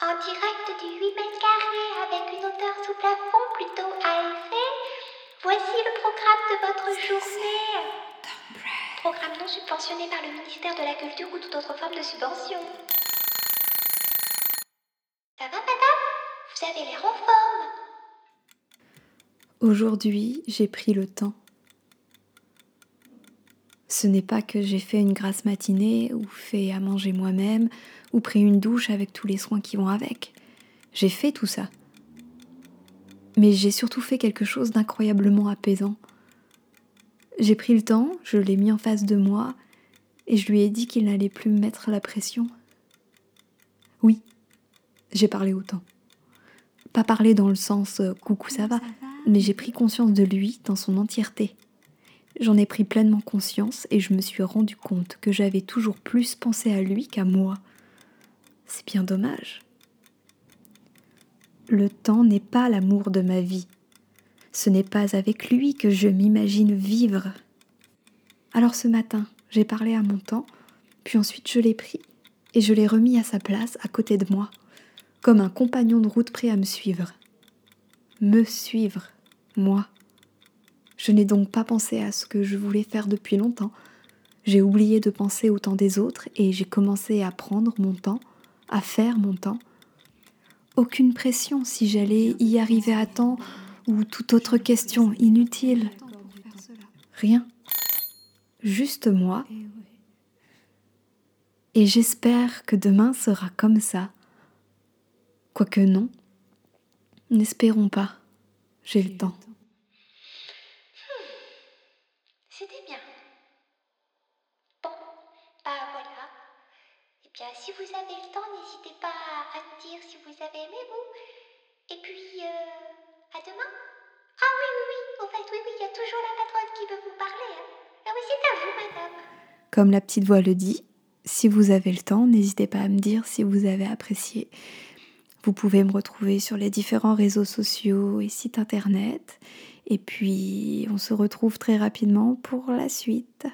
En direct du 8 mètres carrés avec une hauteur sous plafond plutôt aisée, voici le programme de votre journée. Programme non subventionné par le ministère de la Culture ou toute autre forme de subvention. Ça va, madame? Vous avez l'air en forme. Aujourd'hui, j'ai pris le temps. Ce n'est pas que j'ai fait une grasse matinée ou fait à manger moi-même ou pris une douche avec tous les soins qui vont avec. J'ai fait tout ça. Mais j'ai surtout fait quelque chose d'incroyablement apaisant. J'ai pris le temps, je l'ai mis en face de moi et je lui ai dit qu'il n'allait plus me mettre la pression. Oui, j'ai parlé autant. Pas parler dans le sens euh, coucou ça va, mais j'ai pris conscience de lui dans son entièreté. J'en ai pris pleinement conscience et je me suis rendu compte que j'avais toujours plus pensé à lui qu'à moi. C'est bien dommage. Le temps n'est pas l'amour de ma vie. Ce n'est pas avec lui que je m'imagine vivre. Alors ce matin, j'ai parlé à mon temps, puis ensuite je l'ai pris et je l'ai remis à sa place à côté de moi, comme un compagnon de route prêt à me suivre. Me suivre moi. Je n'ai donc pas pensé à ce que je voulais faire depuis longtemps. J'ai oublié de penser au temps des autres et j'ai commencé à prendre mon temps, à faire mon temps. Aucune pression si j'allais y arriver à temps ou toute autre question inutile. Rien. Juste moi. Et j'espère que demain sera comme ça. Quoique non. N'espérons pas. J'ai le temps. Si vous avez le temps, n'hésitez pas à me dire si vous avez aimé, vous. Et puis, euh, à demain. Ah oui, oui, oui, au fait, oui, oui, il y a toujours la patronne qui veut vous parler. Hein. Ah oui, c'est à vous, madame. Comme la petite voix le dit, si vous avez le temps, n'hésitez pas à me dire si vous avez apprécié. Vous pouvez me retrouver sur les différents réseaux sociaux et sites internet. Et puis, on se retrouve très rapidement pour la suite.